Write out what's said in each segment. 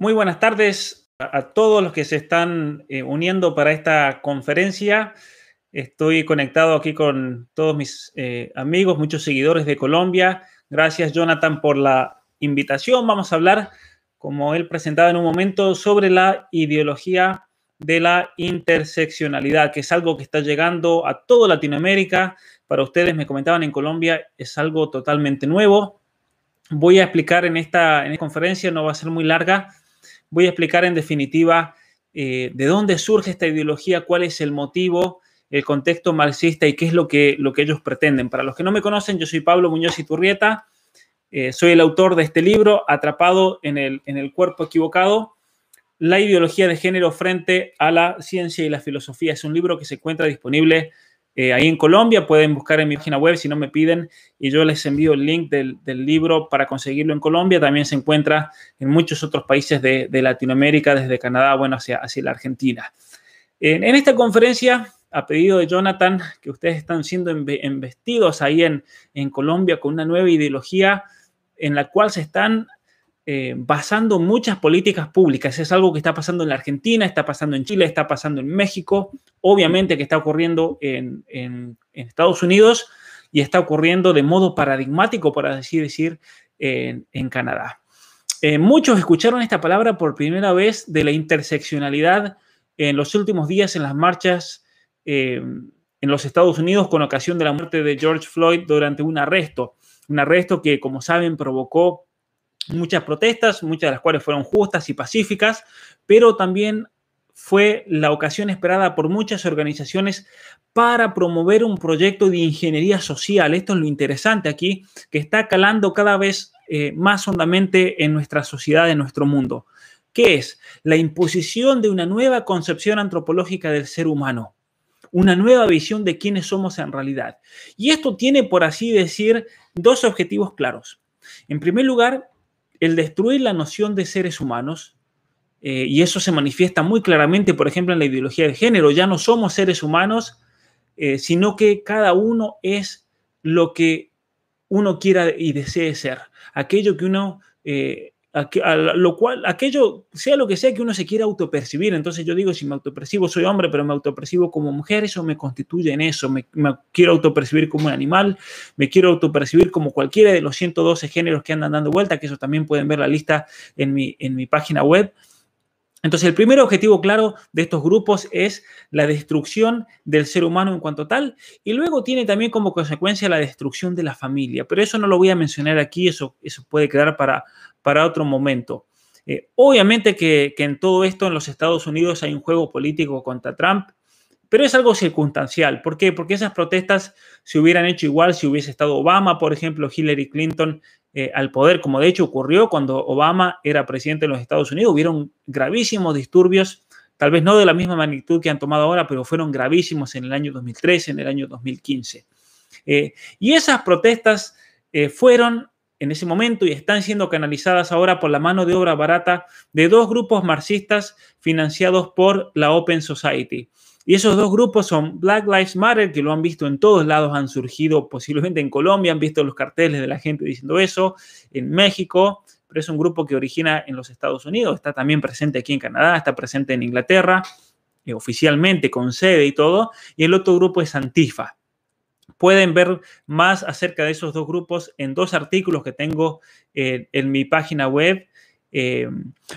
Muy buenas tardes a, todos los que se están eh, uniendo para esta conferencia. Estoy conectado aquí con todos mis eh, amigos, muchos seguidores de Colombia. Gracias, Jonathan, por la invitación. Vamos a hablar, como él presentaba en un momento, sobre la ideología de la interseccionalidad, que es algo que está llegando a toda Latinoamérica. Para ustedes, me comentaban en Colombia, es algo totalmente nuevo. Voy a explicar en esta, en esta conferencia, no va a ser muy larga, voy a explicar en definitiva eh, de dónde surge esta ideología, cuál es el motivo, el contexto marxista y qué es lo que, lo que ellos pretenden. Para los que no me conocen, yo soy Pablo Muñoz Iturrieta, eh, soy el autor de este libro, Atrapado en el, en el cuerpo equivocado, la ideología de género frente a la ciencia y la filosofía. Es un libro que se encuentra disponible eh, ahí en Colombia. Pueden buscar en mi página web si no me piden y yo les envío el link del, libro para conseguirlo en Colombia. También se encuentra en muchos otros países de, Latinoamérica, desde Canadá, bueno, hacia, hacia la Argentina. En, esta conferencia, a pedido de Jonathan, que ustedes están siendo investidos ahí en, en Colombia con una nueva ideología en la cual se están eh, basando muchas políticas públicas. Es algo que está pasando en la Argentina, está pasando en Chile, está pasando en México, obviamente que está ocurriendo en, Estados Unidos y está ocurriendo de modo paradigmático, por así decir, en, Canadá. Eh, muchos escucharon esta palabra por primera vez de la interseccionalidad en los últimos días en las marchas eh, en los Estados Unidos con ocasión de la muerte de George Floyd durante un arresto. Un arresto que, como saben, provocó muchas protestas, muchas de las cuales fueron justas y pacíficas, pero también fue la ocasión esperada por muchas organizaciones para promover un proyecto de ingeniería social. Esto es lo interesante aquí, que está calando cada vez eh, más hondamente en nuestra sociedad, en nuestro mundo. ¿Qué es? La imposición de una nueva concepción antropológica del ser humano, una nueva visión de quiénes somos en realidad. Y esto tiene, por así decir, dos objetivos claros. En primer lugar, el destruir la noción de seres humanos, eh, y eso se manifiesta muy claramente, por ejemplo, en la ideología de género, ya no somos seres humanos, eh, sino que cada uno es lo que uno quiera y desee ser, aquello que uno eh, lo cual, aquello, sea lo que sea que uno se quiera autopercibir, entonces yo digo, si me autopercibo soy hombre, pero me autopercibo como mujer, eso me constituye en eso, me, quiero autopercibir como un animal, me quiero autopercibir como cualquiera de los 112 géneros que andan dando vuelta, que eso también pueden ver la lista en mi, en mi página web. Entonces, el primer objetivo claro de estos grupos es la destrucción del ser humano en cuanto tal, y luego tiene también como consecuencia la destrucción de la familia, pero eso no lo voy a mencionar aquí, eso, eso puede quedar para, para otro momento. Eh, obviamente que, en todo esto en los Estados Unidos hay un juego político contra Trump, pero es algo circunstancial. ¿Por qué? Porque esas protestas se hubieran hecho igual si hubiese estado Obama, por ejemplo, Hillary Clinton eh, al poder, como de hecho ocurrió cuando Obama era presidente de los Estados Unidos. Hubieron gravísimos disturbios, tal vez no de la misma magnitud que han tomado ahora, pero fueron gravísimos en el año 2013, en el año 2015. Eh, y esas protestas fueron en ese momento y están siendo canalizadas ahora por la mano de obra barata de dos grupos marxistas financiados por la Open Society. Y esos dos grupos son Black Lives Matter, que lo han visto en todos lados, han surgido posiblemente en Colombia, han visto los carteles de la gente diciendo eso, en México, pero es un grupo que origina en los Estados Unidos, está también presente aquí en Canadá, está presente en Inglaterra, eh, oficialmente con sede y todo, y el otro grupo es Antifa. Pueden ver más acerca de esos dos grupos en dos artículos que tengo eh, en mi página web. Eh,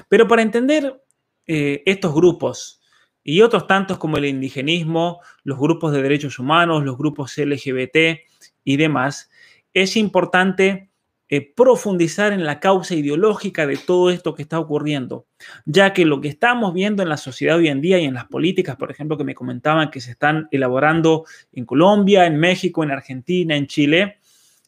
pero para entender eh, estos grupos y otros tantos como el indigenismo, los grupos de derechos humanos, los grupos LGBT y demás, es importante eh, profundizar en la causa ideológica de todo esto que está ocurriendo, ya que lo que estamos viendo en la sociedad hoy en día y en las políticas, por ejemplo, que me comentaban que se están elaborando en Colombia, en México, en Argentina, en Chile,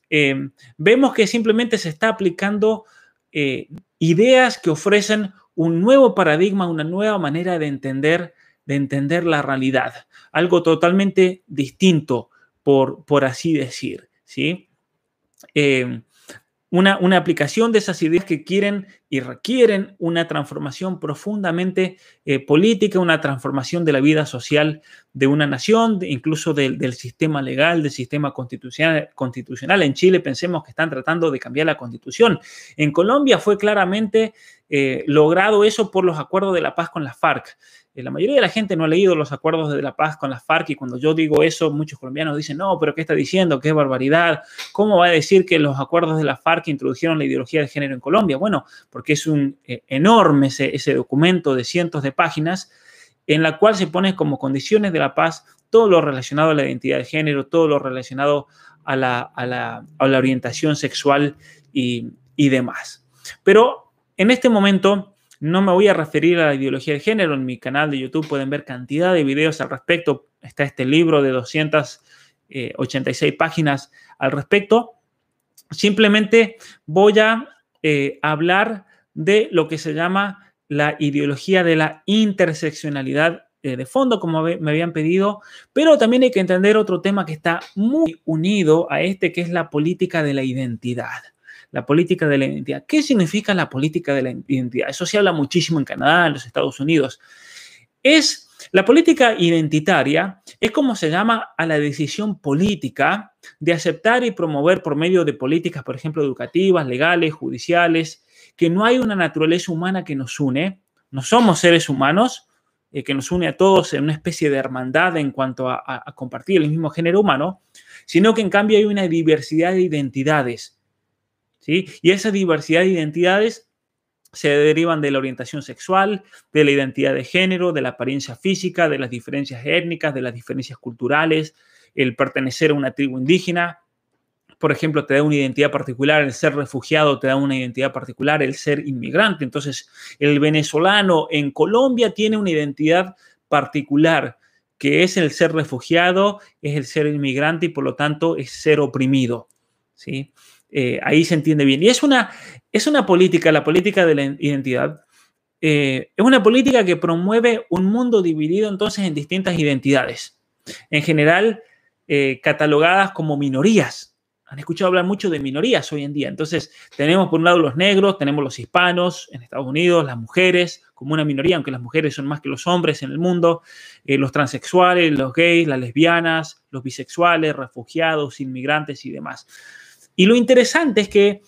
eh, vemos que simplemente se está aplicando eh, ideas que ofrecen un nuevo paradigma, una nueva manera de entender, de entender la realidad, algo totalmente distinto, por, por así decir, ¿sí? Una, aplicación de esas ideas que quieren y requieren una transformación profundamente eh, política, una transformación de la vida social de una nación, incluso del sistema legal, del sistema constitucional, constitucional. En Chile pensemos que están tratando de cambiar la constitución. En Colombia fue claramente eh, logrado eso por los acuerdos de la paz con la FARC. Eh, la mayoría de la gente no ha leído los acuerdos de la paz con la FARC y cuando yo digo eso, muchos colombianos dicen, no, pero ¿qué está diciendo? ¿Qué barbaridad? ¿Cómo va a decir que los acuerdos de la FARC introdujeron la ideología de género en Colombia? Bueno, porque es un eh, enorme ese, ese documento de cientos de páginas en la cual se pone como condiciones de la paz todo lo relacionado a la identidad de género, todo lo relacionado a la, a la, a la orientación sexual y, y demás. Pero en este momento no me voy a referir a la ideología de género. En mi canal de YouTube pueden ver cantidad de videos al respecto. Está este libro de 286 eh, páginas al respecto. Simplemente voy a eh, hablar de lo que se llama la ideología de la interseccionalidad eh, de fondo, como me habían pedido, pero también hay que entender otro tema que está muy unido a este, que es la política de la identidad la política de la identidad. ¿Qué significa la política de la identidad? Eso se habla muchísimo en Canadá, en los Estados Unidos. Es la política identitaria, es como se llama a la decisión política de aceptar y promover por medio de políticas, por ejemplo, educativas, legales, judiciales, que no hay una naturaleza humana que nos une, no somos seres humanos, eh, que nos une a todos en una especie de hermandad en cuanto a compartir el mismo género humano, sino que en cambio hay una diversidad de identidades y esa diversidad de identidades se derivan de la orientación sexual, de la identidad de género, de la apariencia física, de las diferencias étnicas, de las diferencias culturales, el pertenecer a una tribu indígena. Por ejemplo, te da una identidad particular, el ser refugiado te da una identidad particular, el ser inmigrante. Entonces, el venezolano en Colombia tiene una identidad particular, que es el ser refugiado, es el ser inmigrante y por lo tanto es ser oprimido. ¿sí? Eh, ahí se entiende bien. Y es una, es una política, la política de la identidad, eh, es una política que promueve un mundo dividido entonces en distintas identidades, en general eh, catalogadas como minorías. Han escuchado hablar mucho de minorías hoy en día. Entonces, tenemos por un lado los negros, tenemos los hispanos en Estados Unidos, las mujeres como una minoría, aunque las mujeres son más que los hombres en el mundo, los transexuales, los gays, las lesbianas, los bisexuales, refugiados, inmigrantes y demás. Y lo interesante es que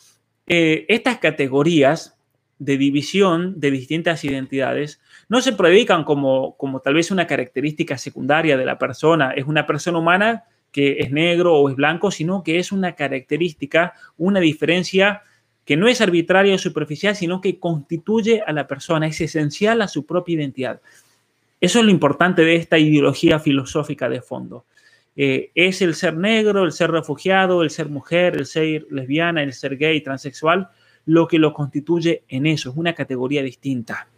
eh, estas categorías de división de distintas identidades no se predican como, como tal vez una característica secundaria de la persona, es una persona humana que es negro o es blanco, sino que es una característica, una diferencia que no es arbitraria o superficial, sino que constituye a la persona, es esencial a su propia identidad. Eso es lo importante de esta ideología filosófica de fondo. Eh, es el ser negro, el ser refugiado, el ser mujer, el ser lesbiana, el ser gay, transexual, lo que lo constituye en eso, es una categoría distinta.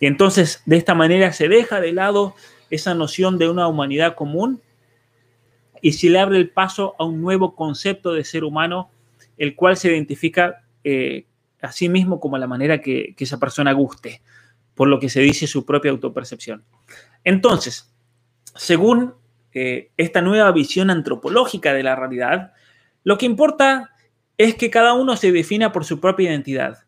Y entonces, de esta manera se deja de lado esa noción de una humanidad común y se le abre el paso a un nuevo concepto de ser humano, el cual se identifica eh, a sí mismo como la manera que, que esa persona guste, por lo que se dice su propia autopercepción. Entonces, según esta nueva visión antropológica de la realidad, lo que importa es que cada uno se defina por su propia identidad.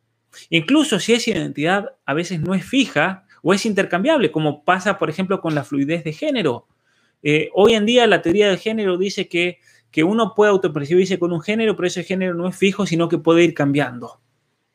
Incluso si esa identidad a veces no es fija o es intercambiable, como pasa, por ejemplo, con la fluidez de género. Eh, hoy en día la teoría del género dice que, que uno puede autopercibirse con un género, pero ese género no es fijo, sino que puede ir cambiando.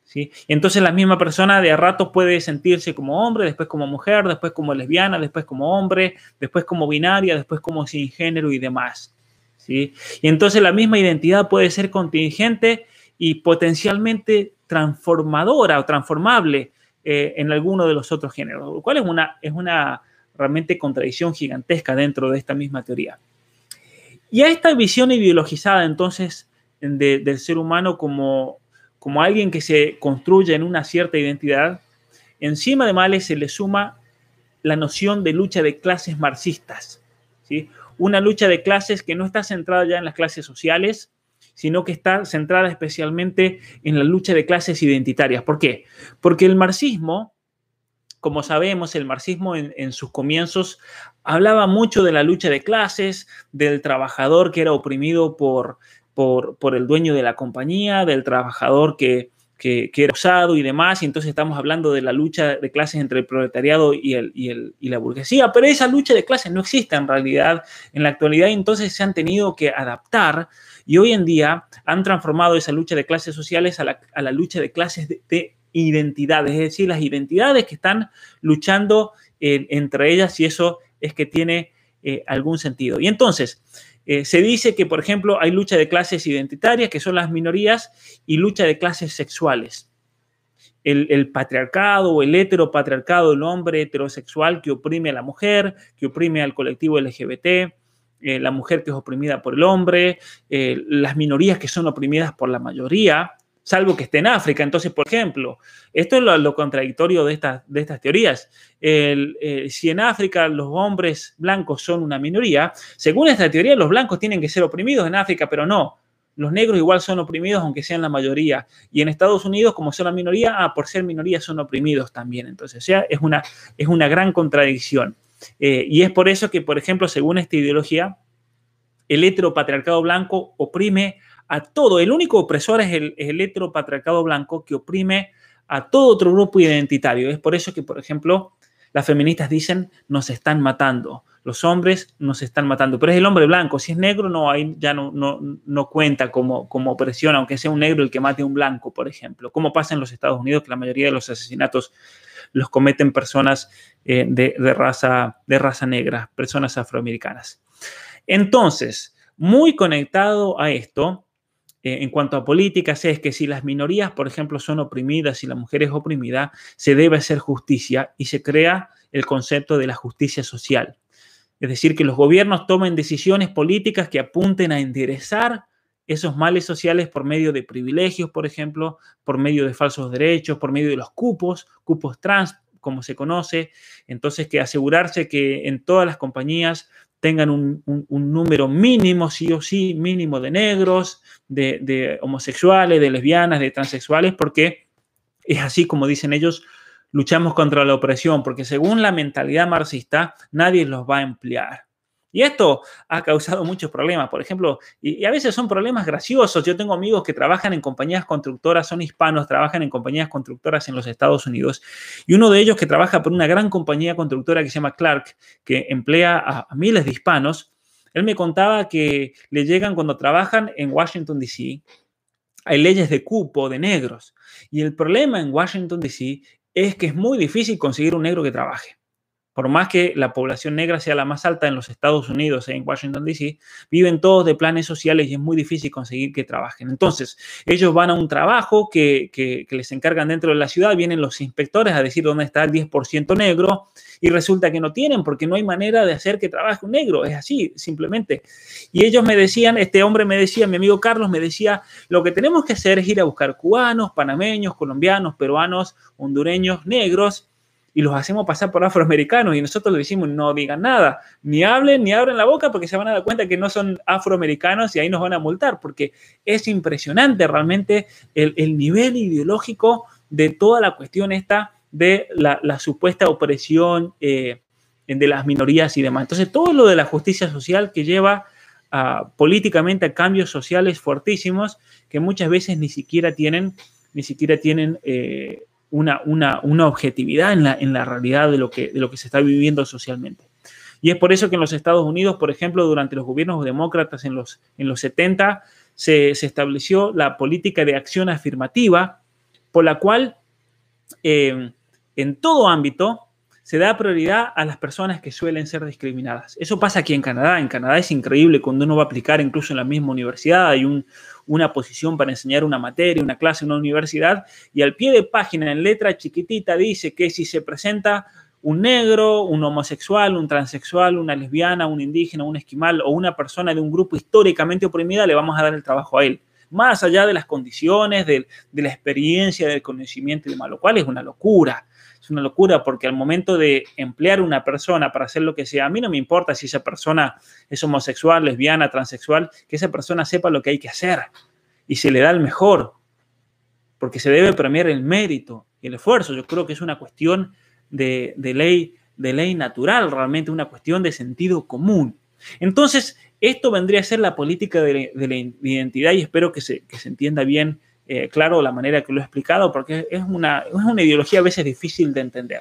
¿sí? entonces la misma persona de a ratos puede sentirse como hombre, después como mujer, después como lesbiana, después como hombre, después como binaria, después como sin género y demás. ¿sí? Y entonces la misma identidad puede ser contingente y potencialmente transformadora o transformable eh, en alguno de los otros géneros, lo cual es una, es una realmente contradicción gigantesca dentro de esta misma teoría. Y a esta visión ideologizada entonces del ser humano como, como alguien que se construye en una cierta identidad, encima de males se le suma la noción de lucha de clases marxistas. ¿sí? Una lucha de clases que no está centrada ya en las clases sociales, sino que está centrada especialmente en la lucha de clases identitarias. ¿Por qué? Porque el marxismo, como sabemos, el marxismo en, sus comienzos hablaba mucho de la lucha de clases, del trabajador que era oprimido por, por, el dueño de la compañía, del trabajador que, que, era usado y demás, y entonces estamos hablando de la lucha de clases entre el proletariado y, el, y, el, y la burguesía, pero esa lucha de clases no existe en realidad en la actualidad, entonces se han tenido que adaptar y hoy en día han transformado esa lucha de clases sociales a la, a la lucha de clases de, identidades, es decir, las identidades que están luchando entre ellas y eso es que tiene eh, algún sentido. Y entonces, eh, se dice que, por ejemplo, hay lucha de clases identitarias, que son las minorías, y lucha de clases sexuales. El, patriarcado o el heteropatriarcado, el hombre heterosexual que oprime a la mujer, que oprime al colectivo LGBT, eh, la mujer que es oprimida por el hombre, eh, las minorías que son oprimidas por la mayoría, salvo que esté en África. Entonces, por ejemplo, esto es lo, contradictorio de, estas, de estas teorías. si en África los hombres blancos son una minoría, según esta teoría los blancos tienen que ser oprimidos en África, pero no. Los negros igual son oprimidos aunque sean la mayoría. Y en Estados Unidos, como son la minoría, ah, por ser minoría son oprimidos también. Entonces, o sea, es una, es una gran contradicción. Eh, y es por eso que, por ejemplo, según esta ideología, el heteropatriarcado blanco oprime a todo. El único opresor es el, heteropatriarcado blanco que oprime a todo otro grupo identitario. Es por eso que, por ejemplo, las feministas dicen nos están matando. Los hombres nos están matando, pero es el hombre blanco. Si es negro, no hay, ya no, no, cuenta como, como opresión, aunque sea un negro el que mate a un blanco, por ejemplo. Como pasa en los Estados Unidos, que la mayoría de los asesinatos los cometen personas eh, de, raza, de raza negra, personas afroamericanas. Entonces, muy conectado a esto, eh, en cuanto a políticas es que si las minorías, por ejemplo, son oprimidas y la mujer es oprimida, se debe hacer justicia y se crea el concepto de la justicia social. Es decir, que los gobiernos tomen decisiones políticas que apunten a enderezar esos males sociales por medio de privilegios, por ejemplo, por medio de falsos derechos, por medio de los cupos, cupos trans, como se conoce. Entonces, que asegurarse que en todas las compañías tengan un, número mínimo, sí o sí, mínimo de negros, de, homosexuales, de lesbianas, de transexuales, porque es así como dicen ellos, luchamos contra la opresión, porque según la mentalidad marxista, nadie los va a emplear. Y esto ha causado muchos problemas, por ejemplo, y, a veces son problemas graciosos. Yo tengo amigos que trabajan en compañías constructoras, son hispanos, trabajan en compañías constructoras en los Estados Unidos, y uno de ellos que trabaja por una gran compañía constructora que se llama Clark, que emplea a, miles de hispanos, él me contaba que le llegan cuando trabajan en Washington, D.C., hay leyes de cupo de negros, y el problema en Washington, D.C. es que es muy difícil conseguir un negro que trabaje por más que la población negra sea la más alta en los Estados Unidos, en Washington, D.C., viven todos de planes sociales y es muy difícil conseguir que trabajen. Entonces, ellos van a un trabajo que, les encargan dentro de la ciudad, vienen los inspectores a decir dónde está el 10% negro y resulta que no tienen porque no hay manera de hacer que trabaje un negro. Es así, simplemente. Y ellos me decían, este hombre me decía, mi amigo Carlos me decía, lo que tenemos que hacer es ir a buscar cubanos, panameños, colombianos, peruanos, hondureños, negros y los hacemos pasar por afroamericanos y nosotros le decimos no digan nada, ni hablen ni abren la boca porque se van a dar cuenta que no son afroamericanos y ahí nos van a multar porque es impresionante realmente el, nivel ideológico de toda la cuestión esta de la, supuesta opresión eh, de las minorías y demás. Entonces todo lo de la justicia social que lleva políticamente a cambios sociales fuertísimos que muchas veces ni siquiera tienen, ni siquiera tienen eh, una, una, objetividad en la, en la realidad de lo, que, de lo que se está viviendo socialmente. Y es por eso que en los Estados Unidos, por ejemplo, durante los gobiernos demócratas en los, en los 70, se, estableció la política de acción afirmativa, por la cual eh, en todo ámbito se da prioridad a las personas que suelen ser discriminadas. Eso pasa aquí en Canadá. En Canadá es increíble cuando uno va a aplicar incluso en la misma universidad, hay una posición para enseñar una materia, una clase en una universidad, y al pie de página, en letra chiquitita, dice que si se presenta un negro, un homosexual, un transexual, una lesbiana, un indígena, un esquimal o una persona de un grupo históricamente oprimida, le vamos a dar el trabajo a él. Más allá de las condiciones, de, la experiencia, del conocimiento y demás, lo cual es una locura. Es una locura porque al momento de emplear una persona para hacer lo que sea, a mí no me importa si esa persona es homosexual, lesbiana, transexual, que esa persona sepa lo que hay que hacer y se le da el mejor, porque se debe premiar el mérito y el esfuerzo. Yo creo que es una cuestión de, ley, de ley natural, realmente una cuestión de sentido común. Entonces, esto vendría a ser la política de, la identidad y espero que se, entienda bien, eh, claro, la manera que lo he explicado, porque es una, es una ideología a veces difícil de entender.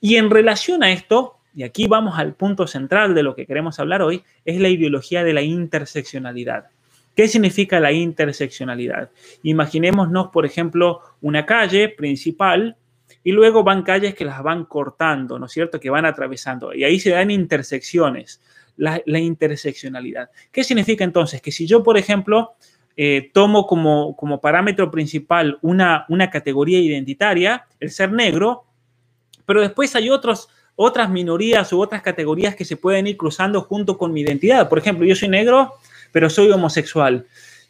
Y en relación a esto, y aquí vamos al punto central de lo que queremos hablar hoy, es la ideología de la interseccionalidad. ¿Qué significa la interseccionalidad? Imaginémonos, por ejemplo, una calle principal y luego van calles que las van cortando, ¿no es cierto? Que van atravesando. Y ahí se dan intersecciones, la, interseccionalidad. ¿Qué significa entonces? Que si yo, por ejemplo, eh, tomo como, como, parámetro principal una, una categoría identitaria, el ser negro, pero después hay otros, otras minorías u otras categorías que se pueden ir cruzando junto con mi identidad. Por ejemplo, yo soy negro, pero soy homosexual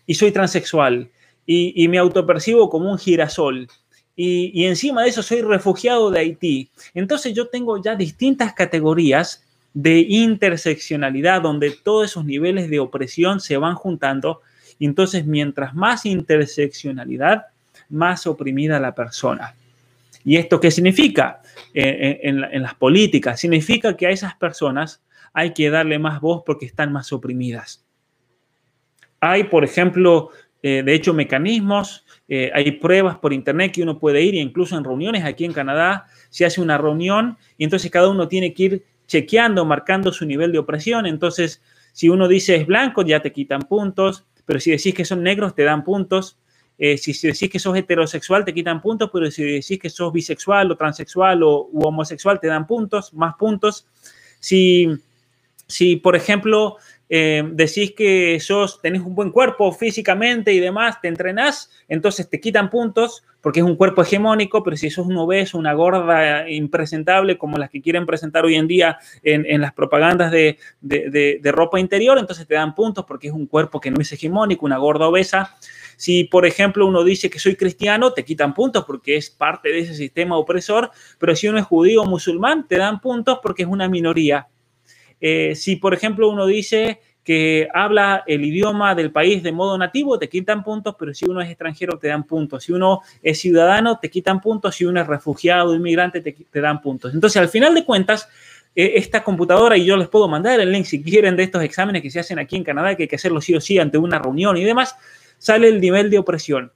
y soy transexual y, y me autopercibo como un girasol y, encima de eso soy refugiado de Haití. Entonces yo tengo ya distintas categorías de interseccionalidad donde todos esos niveles de opresión se van juntando. Entonces mientras más interseccionalidad, más oprimida la persona. ¿Y esto qué significa eh, en, en las políticas? Significa que a esas personas hay que darle más voz porque están más oprimidas. Hay, por ejemplo, eh, de hecho, mecanismos, eh, hay pruebas por internet que uno puede ir, e incluso en reuniones aquí en Canadá se hace una reunión y entonces cada uno tiene que ir chequeando, marcando su nivel de opresión. Entonces, si uno dice es blanco, ya te quitan puntos, pero si decís que son negros, te dan puntos. Eh, si, decís que sos heterosexual, te quitan puntos, pero si decís que sos bisexual o transexual o homosexual, te dan puntos, más puntos. Si, si por ejemplo, eh, decís que sos, tenés un buen cuerpo físicamente y demás, te entrenás, entonces te quitan puntos porque es un cuerpo hegemónico, pero si sos un obeso, una gorda impresentable como las que quieren presentar hoy en día en, las propagandas de, ropa interior, entonces te dan puntos porque es un cuerpo que no es hegemónico, una gorda obesa. Si, por ejemplo, uno dice que soy cristiano, te quitan puntos porque es parte de ese sistema opresor, pero si uno es judío o musulmán, te dan puntos porque es una minoría. Eh, si, por ejemplo, uno dice que habla el idioma del país de modo nativo, te quitan puntos, pero si uno es extranjero, te dan puntos. Si uno es ciudadano, te quitan puntos. Si uno es refugiado, inmigrante, te, dan puntos. Entonces, al final de cuentas, eh, esta computadora, y yo les puedo mandar el link si quieren de estos exámenes que se hacen aquí en Canadá, que hay que hacerlo sí o sí ante una reunión y demás, sale el nivel de opresión.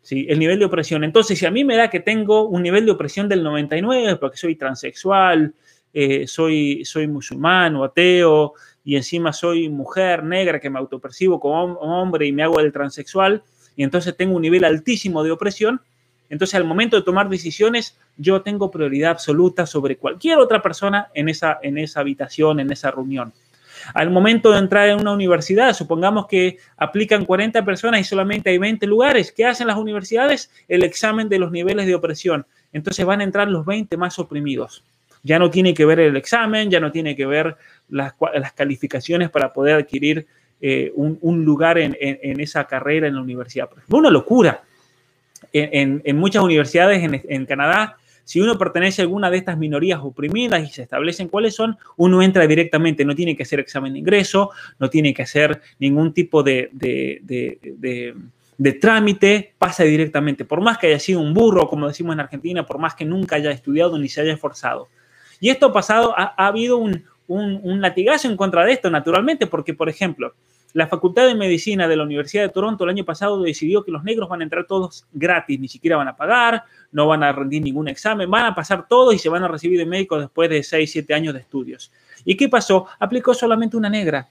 ¿sí? El nivel de opresión. Entonces, si a mí me da que tengo un nivel de opresión del 99, porque soy transexual, eh, soy, soy musulmán o ateo y encima soy mujer negra que me autopercibo como hombre y me hago el transexual y entonces tengo un nivel altísimo de opresión, entonces al momento de tomar decisiones yo tengo prioridad absoluta sobre cualquier otra persona en esa, en esa habitación, en esa reunión. Al momento de entrar en una universidad, supongamos que aplican 40 personas y solamente hay 20 lugares. ¿Qué hacen las universidades? El examen de los niveles de opresión. Entonces van a entrar los 20 más oprimidos. Ya no tiene que ver el examen, ya no tiene que ver las, calificaciones para poder adquirir eh, un, lugar en, esa carrera en la universidad. Una locura. En, muchas universidades en, Canadá, si uno pertenece a alguna de estas minorías oprimidas y se establecen cuáles son, uno entra directamente, no tiene que hacer examen de ingreso, no tiene que hacer ningún tipo de, de trámite, pasa directamente, por más que haya sido un burro, como decimos en Argentina, por más que nunca haya estudiado ni se haya esforzado. Y esto pasado, ha, habido un, latigazo en contra de esto, naturalmente, porque, por ejemplo, la Facultad de Medicina de la Universidad de Toronto el año pasado decidió que los negros van a entrar todos gratis, ni siquiera van a pagar, no van a rendir ningún examen, van a pasar todos y se van a recibir de médico después de 6, 7 años de estudios. ¿Y qué pasó? Aplicó solamente una negra.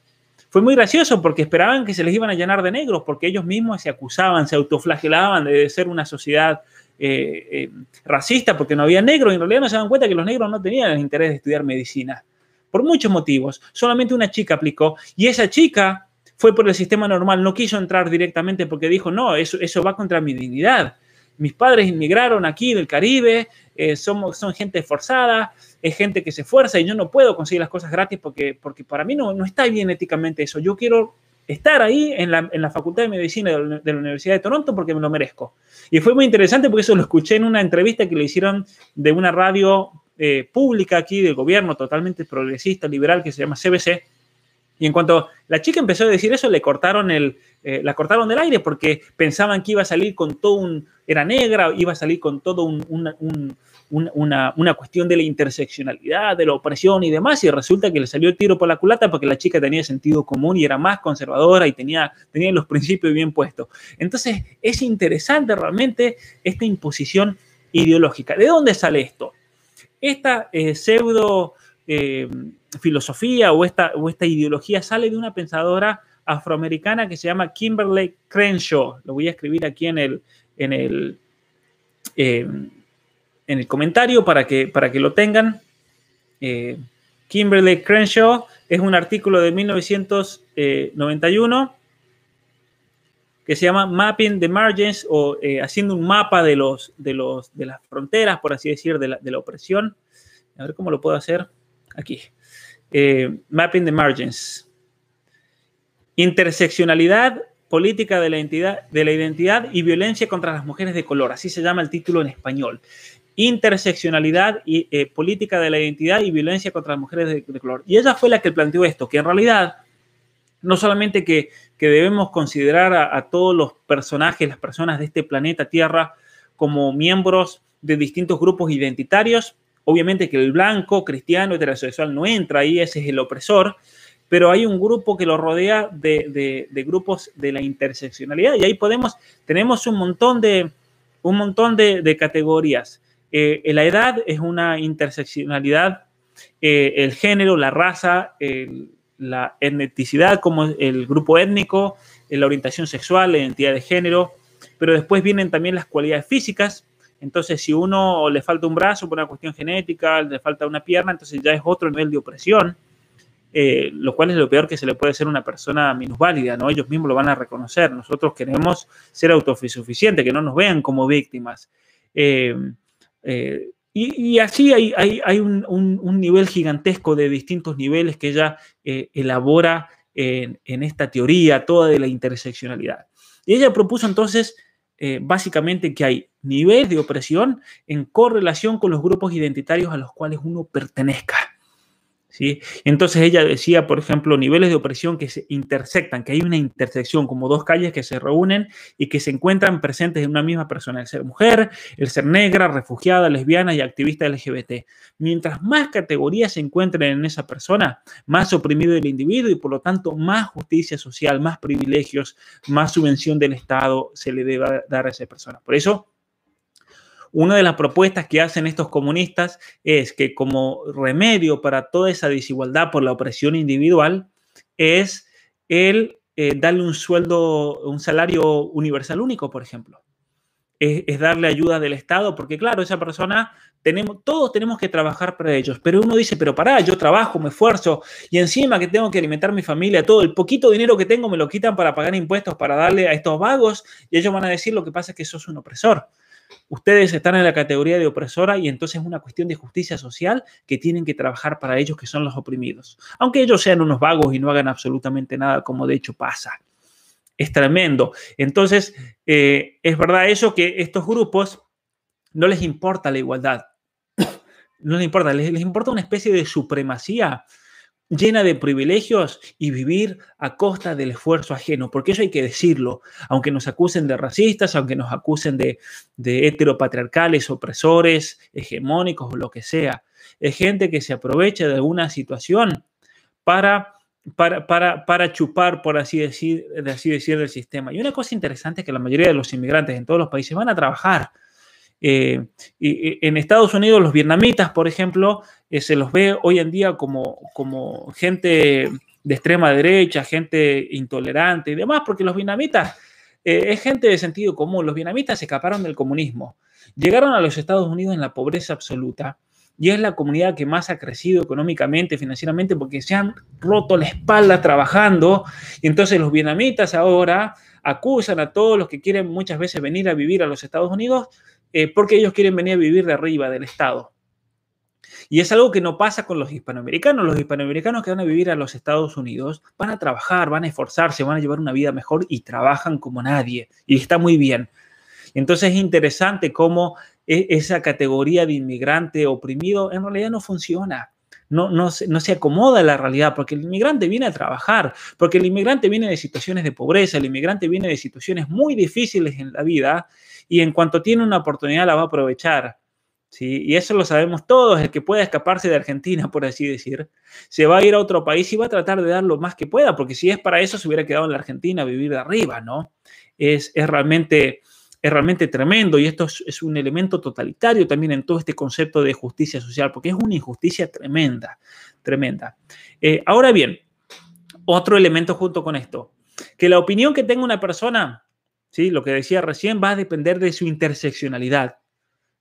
Fue muy gracioso porque esperaban que se les iban a llenar de negros, porque ellos mismos se acusaban, se autoflagelaban de ser una sociedad racista porque no había negros, y en realidad no se dan cuenta que los negros no tenían el interés de estudiar medicina. Por muchos motivos. Solamente una chica aplicó y esa chica fue por el sistema normal, no quiso entrar directamente porque dijo, no, eso, eso va contra mi dignidad. Mis padres inmigraron aquí del Caribe, eh, somos, son gente esforzada, es gente que se esfuerza y yo no puedo conseguir las cosas gratis porque, porque para mí no, no está bien éticamente eso. Yo quiero estar ahí en la, en la Facultad de Medicina de la, Universidad de Toronto porque me lo merezco. Y fue muy interesante porque eso lo escuché en una entrevista que le hicieron de una radio eh, pública aquí del gobierno, totalmente progresista, liberal, que se llama CBC y en cuanto la chica empezó a decir eso, le cortaron el, eh, la cortaron del aire porque pensaban que iba a salir con todo un, era negra, iba a salir con todo un, una, una, cuestión de la interseccionalidad, de la opresión y demás, y resulta que le salió el tiro por la culata porque la chica tenía sentido común y era más conservadora y tenía, tenía los principios bien puestos. Entonces, es interesante realmente esta imposición ideológica. ¿De dónde sale esto? Esta eh, pseudo... Eh, filosofía o esta, o esta ideología sale de una pensadora afroamericana que se llama Kimberly Crenshaw. Lo voy a escribir aquí en el, en el, eh, en el comentario para que, para que lo tengan. Eh, Kimberly Crenshaw es un artículo de 1991 que se llama Mapping the Margins o eh, haciendo un mapa de, los, de, los, de las fronteras, por así decir, de la, de la opresión. A ver cómo lo puedo hacer aquí. Eh, mapping the Margins. Interseccionalidad, política de la, identidad, de la identidad y violencia contra las mujeres de color. Así se llama el título en español. Interseccionalidad y eh, política de la identidad y violencia contra las mujeres de, color. Y ella fue la que planteó esto, que en realidad no solamente que, debemos considerar a, todos los personajes, las personas de este planeta Tierra, como miembros de distintos grupos identitarios, Obviamente que el blanco, cristiano, heterosexual no entra ahí, ese es el opresor, pero hay un grupo que lo rodea de, grupos de la interseccionalidad y ahí podemos, tenemos un montón de, un montón de, categorías. Eh, la edad es una interseccionalidad, eh, el género, la raza, la etnicidad como el grupo étnico, la orientación sexual, la identidad de género, pero después vienen también las cualidades físicas, entonces, si uno le falta un brazo por una cuestión genética, le falta una pierna, entonces ya es otro nivel de opresión, eh, lo cual es lo peor que se le puede hacer a una persona minusválida, ¿no? Ellos mismos lo van a reconocer. Nosotros queremos ser autosuficientes, que no nos vean como víctimas. Eh, eh, y, así hay, un, nivel gigantesco de distintos niveles que ella elabora en, en esta teoría toda de la interseccionalidad. Y ella propuso entonces eh, básicamente que hay niveles de opresión en correlación con los grupos identitarios a los cuales uno pertenezca. Entonces ella decía, por ejemplo, niveles de opresión que se intersectan, que hay una intersección, como dos calles que se reúnen y que se encuentran presentes en una misma persona, el ser mujer, el ser negra, refugiada, lesbiana y activista LGBT. Mientras más categorías se encuentren en esa persona, más oprimido el individuo y por lo tanto más justicia social, más privilegios, más subvención del Estado se le debe dar a esa persona. Por eso, una de las propuestas que hacen estos comunistas es que como remedio para toda esa desigualdad por la opresión individual es el eh, darle un sueldo, un salario universal único, por ejemplo. Es, darle ayuda del Estado, porque claro, esa persona, tenemos, todos tenemos que trabajar para ellos, pero uno dice, pero pará, yo trabajo, me esfuerzo, y encima que tengo que alimentar a mi familia, todo el poquito dinero que tengo me lo quitan para pagar impuestos, para darle a estos vagos, y ellos van a decir, lo que pasa es que sos un opresor ustedes están en la categoría de opresora y entonces es una cuestión de justicia social que tienen que trabajar para ellos que son los oprimidos. Aunque ellos sean unos vagos y no hagan absolutamente nada como de hecho pasa. Es tremendo. Entonces, eh, es verdad eso que estos grupos no les importa la igualdad. No les importa, les importa una especie de supremacía llena de privilegios y vivir a costa del esfuerzo ajeno, porque eso hay que decirlo, aunque nos acusen de racistas, aunque nos acusen de, heteropatriarcales, opresores, hegemónicos o lo que sea. Es gente que se aprovecha de alguna situación para, para, para, para chupar, por así decir, así decir, del sistema. Y una cosa interesante es que la mayoría de los inmigrantes en todos los países van a trabajar eh, en Estados Unidos los vietnamitas, por ejemplo, eh, se los ve hoy en día como, como gente de extrema derecha, gente intolerante y demás, porque los vietnamitas eh, es gente de sentido común. Los vietnamitas escaparon del comunismo, llegaron a los Estados Unidos en la pobreza absoluta y es la comunidad que más ha crecido económicamente, financieramente, porque se han roto la espalda trabajando. Y entonces los vietnamitas ahora acusan a todos los que quieren muchas veces venir a vivir a los Estados Unidos eh, porque ellos quieren venir a vivir de arriba del Estado. Y es algo que no pasa con los hispanoamericanos. Los hispanoamericanos que van a vivir a los Estados Unidos van a trabajar, van a esforzarse, van a llevar una vida mejor y trabajan como nadie. Y está muy bien. Entonces es interesante cómo e, esa categoría de inmigrante oprimido en realidad no funciona. No, no, no, se acomoda a la realidad, porque el inmigrante viene a trabajar, porque el inmigrante viene de situaciones de pobreza, el inmigrante viene de situaciones muy difíciles en la vida y en cuanto tiene una oportunidad la va a aprovechar. ¿sí? Y eso lo sabemos todos, el que pueda escaparse de Argentina, por así decir, se va a ir a otro país y va a tratar de dar lo más que pueda, porque si es para eso se hubiera quedado en la Argentina vivir de arriba, ¿no? Es, es realmente es realmente tremendo y esto es, un elemento totalitario también en todo este concepto de justicia social, porque es una injusticia tremenda, tremenda. Eh, ahora bien, otro elemento junto con esto, que la opinión que tenga una persona, ¿sí? lo que decía recién, va a depender de su interseccionalidad.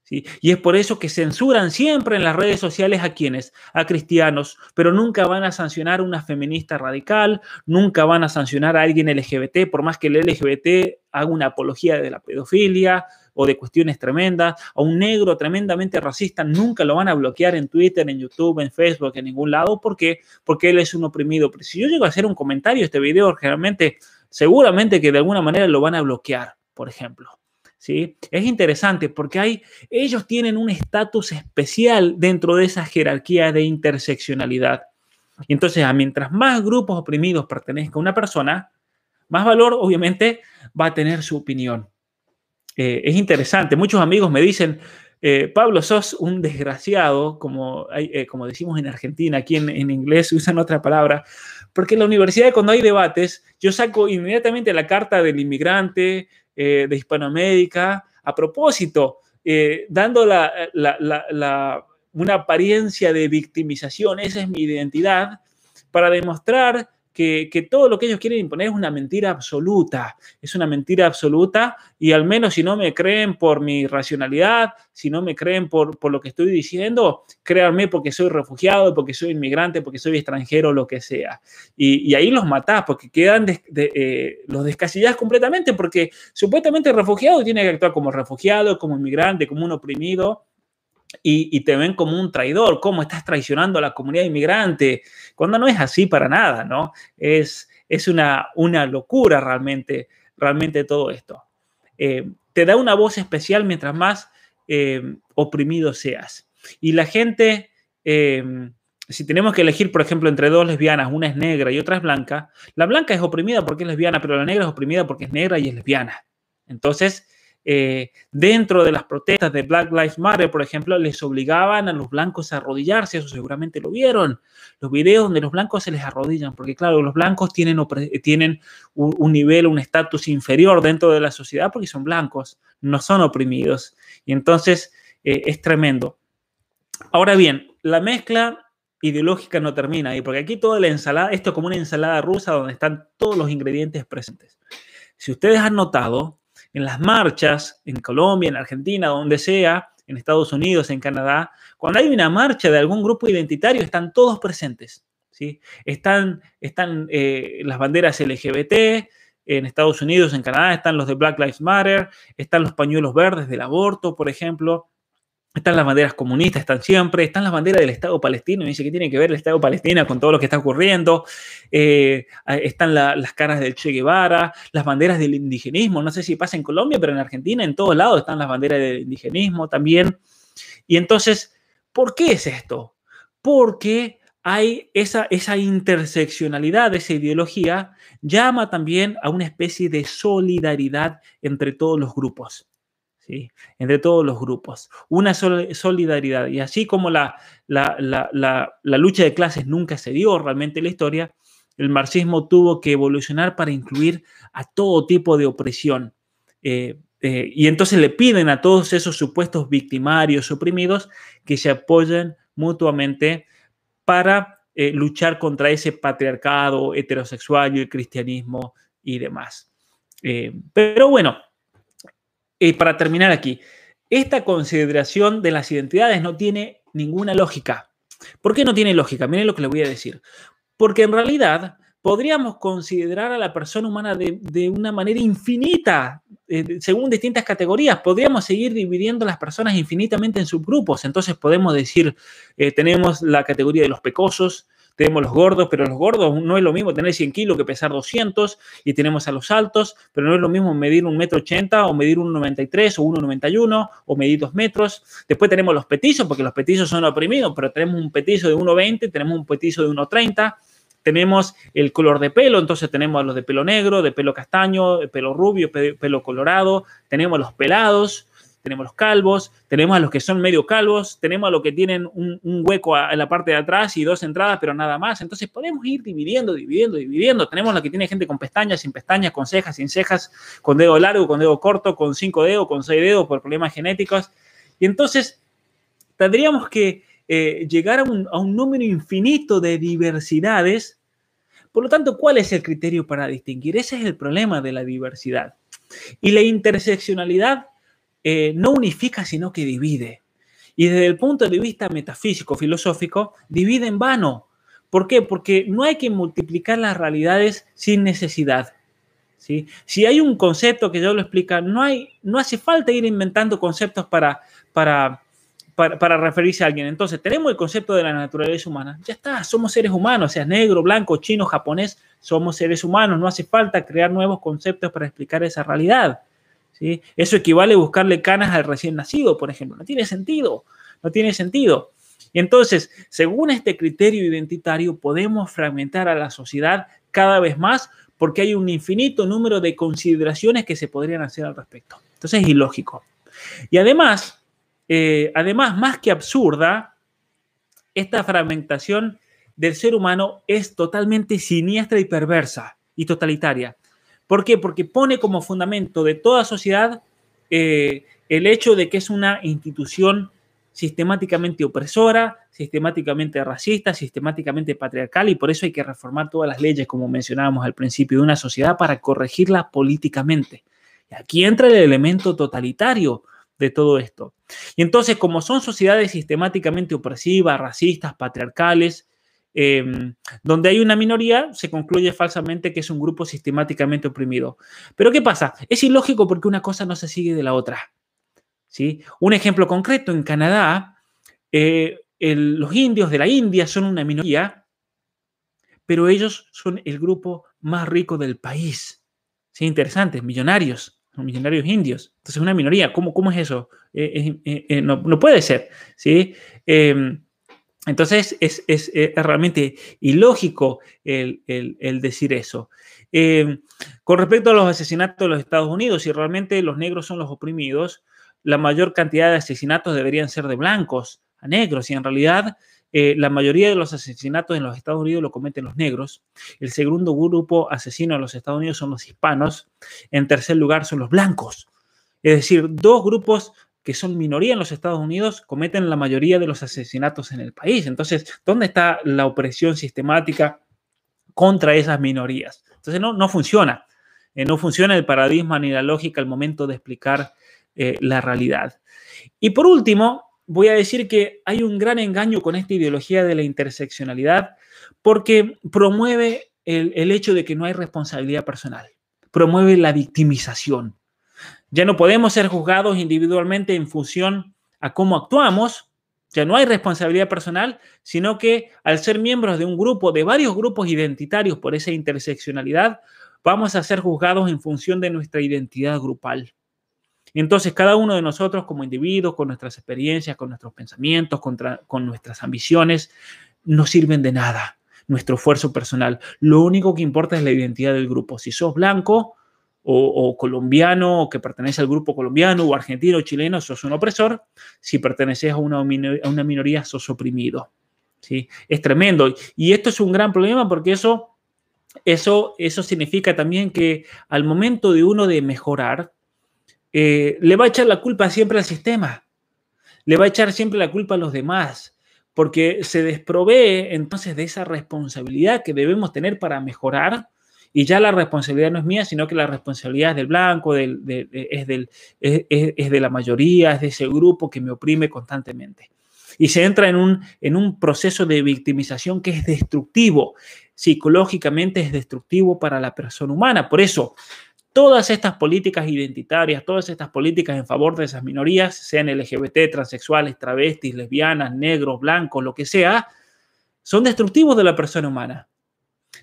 Y es por eso que censuran siempre en las redes sociales a quienes, a cristianos, pero nunca van a sancionar a una feminista radical, nunca van a sancionar a alguien LGBT, por más que el LGBT haga una apología de la pedofilia o de cuestiones tremendas, a un negro tremendamente racista, nunca lo van a bloquear en Twitter, en YouTube, en Facebook, en ningún lado, ¿por qué? Porque él es un oprimido. Pero si yo llego a hacer un comentario este video, generalmente, seguramente que de alguna manera lo van a bloquear, por ejemplo. Es interesante porque hay, ellos tienen un estatus especial dentro de esa jerarquía de interseccionalidad. Entonces, mientras más grupos oprimidos pertenezca a una persona, más valor obviamente va a tener su opinión. Eh, es interesante, muchos amigos me dicen, eh, Pablo, sos un desgraciado, como, eh, como decimos en Argentina, aquí en, en, inglés usan otra palabra, porque en la universidad cuando hay debates, yo saco inmediatamente la carta del inmigrante, eh, de Hispanoamérica, a propósito, eh, dando una apariencia de victimización, esa es mi identidad, para demostrar que, todo lo que ellos quieren imponer es una mentira absoluta, es una mentira absoluta y al menos si no me creen por mi racionalidad, si no me creen por, por lo que estoy diciendo, créanme porque soy refugiado, porque soy inmigrante, porque soy extranjero, lo que sea. Y, ahí los matás porque quedan, eh, los descasillás completamente porque supuestamente el refugiado tiene que actuar como refugiado, como inmigrante, como un oprimido y, te ven como un traidor, cómo estás traicionando a la comunidad inmigrante, cuando no es así para nada, ¿no? Es, es una, una locura realmente, realmente todo esto. Eh, te da una voz especial mientras más eh, oprimido seas. Y la gente, eh, si tenemos que elegir, por ejemplo, entre dos lesbianas, una es negra y otra es blanca, la blanca es oprimida porque es lesbiana, pero la negra es oprimida porque es negra y es lesbiana. Entonces, eh, dentro de las protestas de Black Lives Matter, por ejemplo, les obligaban a los blancos a arrodillarse, eso seguramente lo vieron, los videos donde los blancos se les arrodillan, porque claro, los blancos tienen, tienen un, nivel, un estatus inferior dentro de la sociedad porque son blancos, no son oprimidos. Y entonces eh, es tremendo. Ahora bien, la mezcla ideológica no termina ahí, porque aquí toda la ensalada, esto es como una ensalada rusa donde están todos los ingredientes presentes. Si ustedes han notado, en las marchas, en Colombia, en Argentina, donde sea, en Estados Unidos, en Canadá, cuando hay una marcha de algún grupo identitario, están todos presentes. ¿sí? Están, están eh, las banderas LGBT, en Estados Unidos, en Canadá, están los de Black Lives Matter, están los pañuelos verdes del aborto, por ejemplo, están las banderas comunistas, están siempre, están las banderas del Estado palestino, dice que tiene que ver el Estado palestino con todo lo que está ocurriendo, eh, están las caras del Che Guevara, las banderas del indigenismo, no sé si pasa en Colombia, pero en Argentina, en todos lados están las banderas del indigenismo también. Y entonces, ¿por qué es esto? Porque hay esa interseccionalidad, esa ideología, llama también a una especie de solidaridad entre todos los grupos entre todos los grupos. Una solidaridad. Y así como la, la, lucha de clases nunca se dio realmente en la historia, el marxismo tuvo que evolucionar para incluir a todo tipo de opresión. Eh, eh, y entonces le piden a todos esos supuestos victimarios oprimidos que se apoyen mutuamente para eh, luchar contra ese patriarcado heterosexual y el cristianismo y demás. Pero bueno, eh, para terminar aquí, esta consideración de las identidades no tiene ninguna lógica. ¿Por qué no tiene lógica? Miren lo que le voy a decir. Porque en realidad podríamos considerar a la persona humana de, una manera infinita, eh, según distintas categorías. Podríamos seguir dividiendo las personas infinitamente en subgrupos. Entonces podemos decir, eh, tenemos la categoría de los pecosos, tenemos los gordos, pero los gordos no es lo mismo tener 100 kilos que pesar 200, y tenemos a los altos, pero no es lo mismo medir un metro ochenta o medir un 93 o 1,91 o medir dos metros. Después tenemos los petizos, porque los petizos son oprimidos, pero tenemos un petizo de 1,20, tenemos un petizo de 1,30 tenemos el color de pelo, entonces tenemos a los de pelo negro, de pelo castaño, de pelo rubio, pelo colorado, tenemos los pelados, tenemos los calvos, tenemos a los que son medio calvos, tenemos a los que tienen un, hueco en la parte de atrás y dos entradas, pero nada más. Entonces podemos ir dividiendo, dividiendo, dividiendo. Tenemos la que tiene gente con pestañas, sin pestañas, con cejas, sin cejas, con dedo largo, con dedo corto, con cinco dedos, con seis dedos por problemas genéticos. Y entonces tendríamos que eh, llegar a un, a un número infinito de diversidades. Por lo tanto, ¿cuál es el criterio para distinguir? Ese es el problema de la diversidad. Y la interseccionalidad eh, no unifica, sino que divide. Y desde el punto de vista metafísico, filosófico, divide en vano. ¿Por qué? Porque no hay que multiplicar las realidades sin necesidad. ¿sí? Si hay un concepto que yo lo explica, no, hay, no hace falta ir inventando conceptos para, para, para, para, referirse a alguien. Entonces, tenemos el concepto de la naturaleza humana. Ya está, somos seres humanos, sea negro, blanco, chino, japonés, somos seres humanos. No hace falta crear nuevos conceptos para explicar esa realidad. Eso equivale a buscarle canas al recién nacido, por ejemplo. No tiene sentido, no tiene sentido. Y entonces, según este criterio identitario, podemos fragmentar a la sociedad cada vez más porque hay un infinito número de consideraciones que se podrían hacer al respecto. Entonces es ilógico. Y además, eh, además, más que absurda, esta fragmentación del ser humano es totalmente siniestra y perversa y totalitaria. ¿Por qué? Porque pone como fundamento de toda sociedad eh, el hecho de que es una institución sistemáticamente opresora, sistemáticamente racista, sistemáticamente patriarcal y por eso hay que reformar todas las leyes, como mencionábamos al principio, de una sociedad para corregirla políticamente. Y aquí entra el elemento totalitario de todo esto. Y entonces, como son sociedades sistemáticamente opresivas, racistas, patriarcales, Em, donde hay una minoría, se concluye falsamente que es un grupo sistemáticamente oprimido. Pero ¿qué pasa? Es ilógico porque una cosa no se sigue de la otra. ¿sí? Un ejemplo concreto, en Canadá, eh, los indios de la India son una minoría, pero ellos son el grupo más rico del país. ¿Sí? Interesante, millonarios, millonarios indios. Entonces, una minoría, ¿cómo, cómo es eso? Eh, eh, no, no, puede ser. ¿sí? Entonces es, realmente ilógico el, decir eso. Em, con respecto a los asesinatos de los Estados Unidos, si realmente los negros son los oprimidos, la mayor cantidad de asesinatos deberían ser de blancos a negros y en realidad eh, la mayoría de los asesinatos en los Estados Unidos lo cometen los negros. El segundo grupo asesino en los Estados Unidos son los hispanos. En tercer lugar son los blancos. Es decir, dos grupos que son minoría en los Estados Unidos, cometen la mayoría de los asesinatos en el país. Entonces, ¿dónde está la opresión sistemática contra esas minorías? Entonces, no, no funciona. Eh, no funciona el paradigma ni la lógica al momento de explicar eh, la realidad. Y por último, voy a decir que hay un gran engaño con esta ideología de la interseccionalidad porque promueve el, el hecho de que no hay responsabilidad personal, promueve la victimización. Ya no podemos ser juzgados individualmente en función a cómo actuamos, ya no hay responsabilidad personal, sino que al ser miembros de un grupo, de varios grupos identitarios por esa interseccionalidad, vamos a ser juzgados en función de nuestra identidad grupal. Entonces, cada uno de nosotros como individuos, con nuestras experiencias, con nuestros pensamientos, con nuestras ambiciones, no sirven de nada nuestro esfuerzo personal. Lo único que importa es la identidad del grupo. Si sos blanco, o, colombiano o que pertenece al grupo colombiano o argentino o chileno, sos un opresor. Si perteneces a una, a una minoría, sos oprimido. ¿sí? Es tremendo. Y esto es un gran problema porque eso, eso, eso significa también que al momento de uno de mejorar, eh, le va a echar la culpa siempre al sistema. Le va a echar siempre la culpa a los demás porque se desprovee entonces de esa responsabilidad que debemos tener para mejorar Y ya la responsabilidad no es mía, sino que la responsabilidad es del blanco, es, del, es, de la mayoría, es de ese grupo que me oprime constantemente. Y se entra en un, en un proceso de victimización que es destructivo, psicológicamente es destructivo para la persona humana. Por eso, todas estas políticas identitarias, todas estas políticas en favor de esas minorías, sean LGBT, transexuales, travestis, lesbianas, negros, blancos, lo que sea, son destructivos de la persona humana,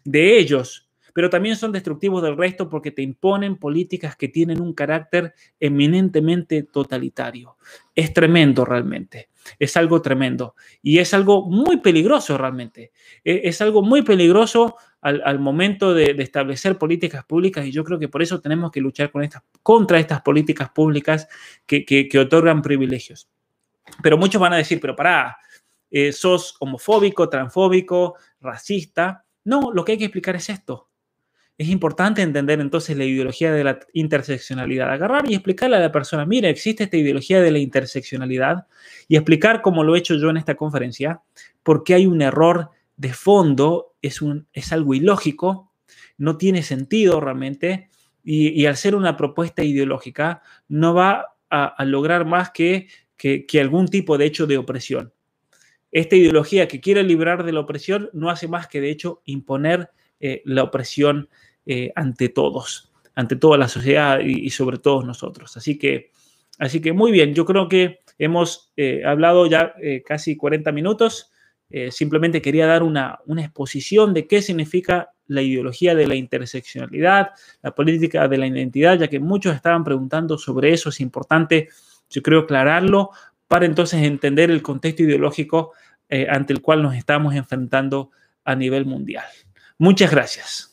de ellos, pero también son destructivos del resto porque te imponen políticas que tienen un carácter eminentemente totalitario. Es tremendo realmente, es algo tremendo y es algo muy peligroso realmente. E, es algo muy peligroso al, momento de, establecer políticas públicas y yo creo que por eso tenemos que luchar contra estas políticas públicas que, que otorgan privilegios. Pero muchos van a decir, pero pará, eh, sos homofóbico, transfóbico, racista. No, lo que hay que explicar es esto. Es importante entender entonces la ideología de la interseccionalidad, agarrar y explicarle a la persona, mira, existe esta ideología de la interseccionalidad y explicar, como lo he hecho yo en esta conferencia, por qué hay un error de fondo, es, un, es algo ilógico, no tiene sentido realmente y, al ser una propuesta ideológica no va a, lograr más que, que, algún tipo de hecho de opresión. Esta ideología que quiere librar de la opresión no hace más que, de hecho, imponer eh, la opresión eh, ante todos, ante toda la sociedad y, sobre todos nosotros. Así que, así que muy bien, yo creo que hemos eh, hablado ya casi 40 minutos. simplemente quería dar una, exposición de qué significa la ideología de la interseccionalidad, la política de la identidad, ya que muchos estaban preguntando sobre eso. Es importante, yo creo, aclararlo para entonces entender el contexto ideológico eh, ante el cual nos estamos enfrentando a nivel mundial. Muchas gracias.